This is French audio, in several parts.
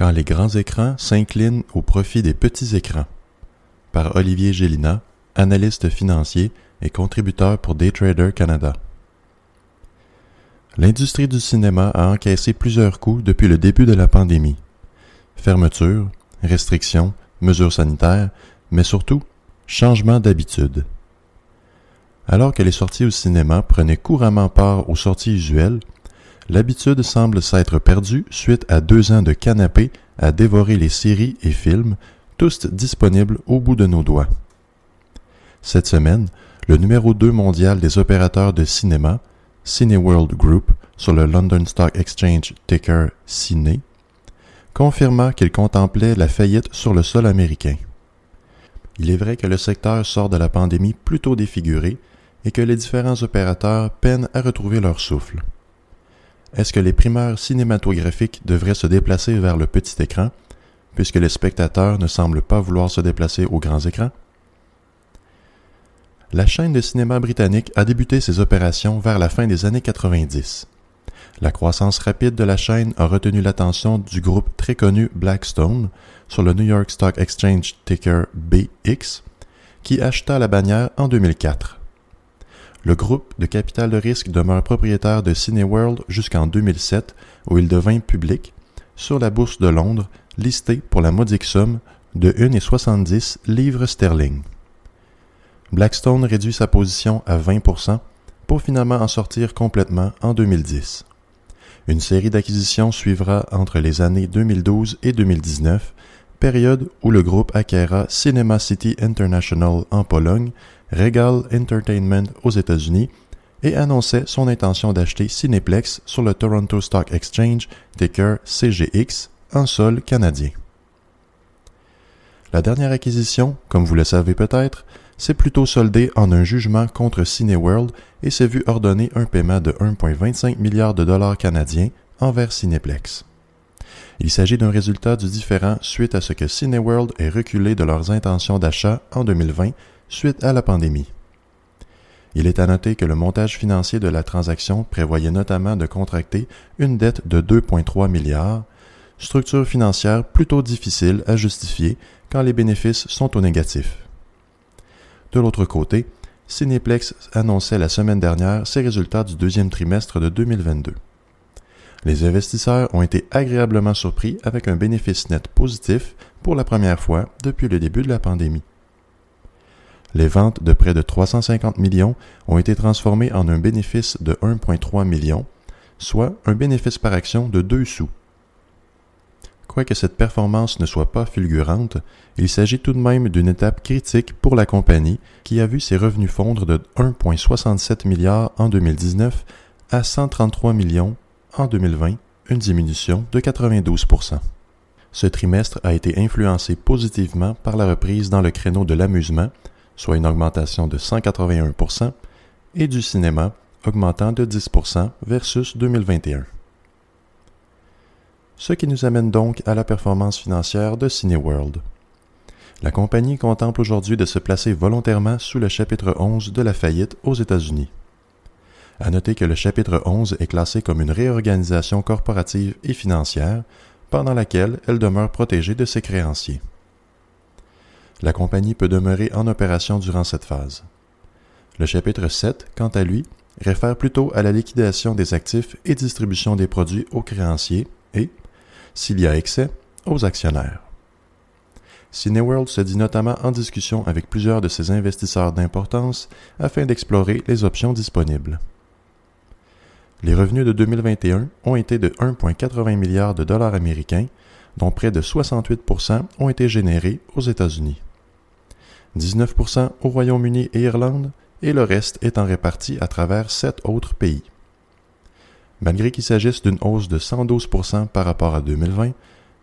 Quand les grands écrans s'inclinent au profit des petits écrans. Par Olivier Gélina, analyste financier et contributeur pour Daytrader Canada. L'industrie du cinéma a encaissé plusieurs coups depuis le début de la pandémie. Fermeture, restrictions, mesures sanitaires, mais surtout changement d'habitude. Alors que les sorties au cinéma prenaient couramment part aux sorties usuelles, l'habitude semble s'être perdue suite à deux ans de canapé à dévorer les séries et films, tous disponibles au bout de nos doigts. Cette semaine, le numéro 2 mondial des opérateurs de cinéma, Cineworld Group, sur le London Stock Exchange ticker Cine, confirma qu'il contemplait la faillite sur le sol américain. Il est vrai que le secteur sort de la pandémie plutôt défiguré et que les différents opérateurs peinent à retrouver leur souffle. Est-ce que les primeurs cinématographiques devraient se déplacer vers le petit écran, puisque les spectateurs ne semblent pas vouloir se déplacer aux grands écrans? La chaîne de cinéma britannique a débuté ses opérations vers la fin des années 90. La croissance rapide de la chaîne a retenu l'attention du groupe très connu Blackstone sur le New York Stock Exchange ticker BX, qui acheta la bannière en 2004. Le groupe de capital de risque demeure propriétaire de Cineworld jusqu'en 2007, où il devint public, sur la bourse de Londres, listé pour la modique somme de 1,70 livres sterling. Blackstone réduit sa position à 20% pour finalement en sortir complètement en 2010. Une série d'acquisitions suivra entre les années 2012 et 2019, période où le groupe acquéra Cinema City International en Pologne Regal Entertainment aux États-Unis et annonçait son intention d'acheter Cineplex sur le Toronto Stock Exchange, ticker CGX, en sol canadien. La dernière acquisition, comme vous le savez peut-être, s'est plutôt soldée en un jugement contre Cineworld et s'est vu ordonner un paiement de 1,25 milliard de dollars canadiens envers Cineplex. Il s'agit d'un résultat du différent suite à ce que Cineworld ait reculé de leurs intentions d'achat en 2020 suite à la pandémie. Il est à noter que le montage financier de la transaction prévoyait notamment de contracter une dette de 2,3 milliards, structure financière plutôt difficile à justifier quand les bénéfices sont au négatif. De l'autre côté, Cineplex annonçait la semaine dernière ses résultats du deuxième trimestre de 2022. Les investisseurs ont été agréablement surpris avec un bénéfice net positif pour la première fois depuis le début de la pandémie. Les ventes de près de 350 millions ont été transformées en un bénéfice de 1,3 million, soit un bénéfice par action de 2 sous. Quoique cette performance ne soit pas fulgurante, il s'agit tout de même d'une étape critique pour la compagnie qui a vu ses revenus fondre de 1,67 milliard en 2019 à 133 millions en 2020, une diminution de 92% Ce trimestre a été influencé positivement par la reprise dans le créneau de l'amusement soit une augmentation de 181% et du cinéma, augmentant de 10% versus 2021. Ce qui nous amène donc à la performance financière de Cineworld. La compagnie contemple aujourd'hui de se placer volontairement sous le chapitre 11 de la faillite aux États-Unis. À noter que le chapitre 11 est classé comme une réorganisation corporative et financière, pendant laquelle elle demeure protégée de ses créanciers la compagnie peut demeurer en opération durant cette phase. Le chapitre 7, quant à lui, réfère plutôt à la liquidation des actifs et distribution des produits aux créanciers et, s'il y a excès, aux actionnaires. Cineworld se dit notamment en discussion avec plusieurs de ses investisseurs d'importance afin d'explorer les options disponibles. Les revenus de 2021 ont été de 1,80 milliard de dollars américains, dont près de 68% ont été générés aux États-Unis. 19% au Royaume-Uni et Irlande, et le reste étant réparti à travers sept autres pays. Malgré qu'il s'agisse d'une hausse de 112% par rapport à 2020,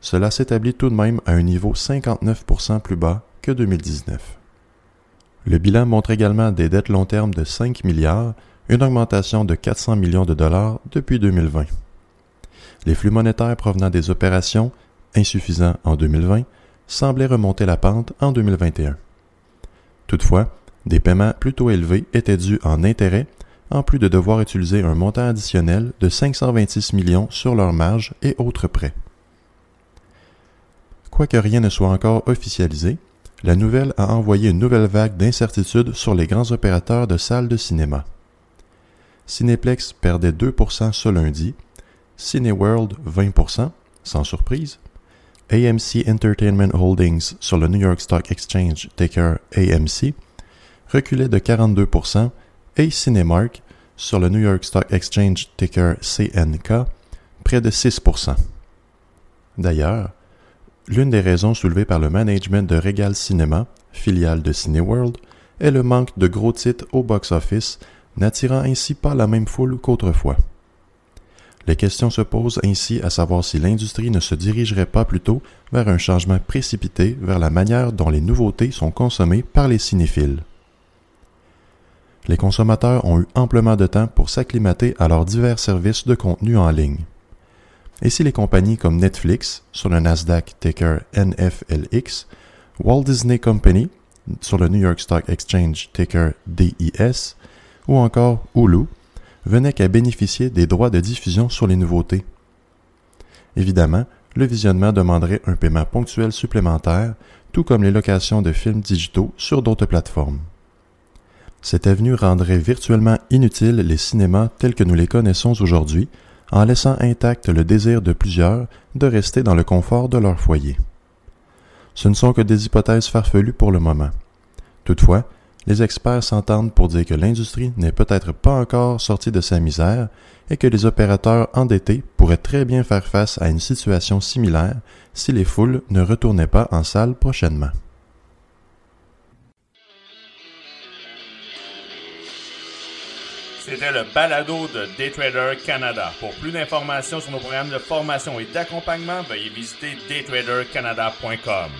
cela s'établit tout de même à un niveau 59% plus bas que 2019. Le bilan montre également des dettes long terme de 5 milliards, une augmentation de 400 millions de dollars depuis 2020. Les flux monétaires provenant des opérations, insuffisants en 2020, semblaient remonter la pente en 2021. Toutefois, des paiements plutôt élevés étaient dus en intérêts, en plus de devoir utiliser un montant additionnel de 526 millions sur leur marge et autres prêts. Quoique rien ne soit encore officialisé, la nouvelle a envoyé une nouvelle vague d'incertitudes sur les grands opérateurs de salles de cinéma. Cineplex perdait 2% ce lundi, Cineworld 20%, sans surprise, AMC Entertainment Holdings sur le New York Stock Exchange ticker AMC reculait de 42% et Cinemark sur le New York Stock Exchange ticker CNK près de 6%. D'ailleurs, l'une des raisons soulevées par le management de Regal Cinema, filiale de Cineworld, est le manque de gros titres au box-office, n'attirant ainsi pas la même foule qu'autrefois. Les questions se posent ainsi à savoir si l'industrie ne se dirigerait pas plutôt vers un changement précipité vers la manière dont les nouveautés sont consommées par les cinéphiles. Les consommateurs ont eu amplement de temps pour s'acclimater à leurs divers services de contenu en ligne. Et si les compagnies comme Netflix, sur le Nasdaq ticker NFLX, Walt Disney Company, sur le New York Stock Exchange ticker DIS, ou encore Hulu, venaient qu'à bénéficier des droits de diffusion sur les nouveautés. Évidemment, le visionnement demanderait un paiement ponctuel supplémentaire, tout comme les locations de films digitaux sur d'autres plateformes. Cette avenue rendrait virtuellement inutiles les cinémas tels que nous les connaissons aujourd'hui, en laissant intact le désir de plusieurs de rester dans le confort de leur foyer. Ce ne sont que des hypothèses farfelues pour le moment. Toutefois, les experts s'entendent pour dire que l'industrie n'est peut-être pas encore sortie de sa misère et que les opérateurs endettés pourraient très bien faire face à une situation similaire si les foules ne retournaient pas en salle prochainement. C'était le balado de Daytrader Canada. Pour plus d'informations sur nos programmes de formation et d'accompagnement, veuillez visiter daytradercanada.com.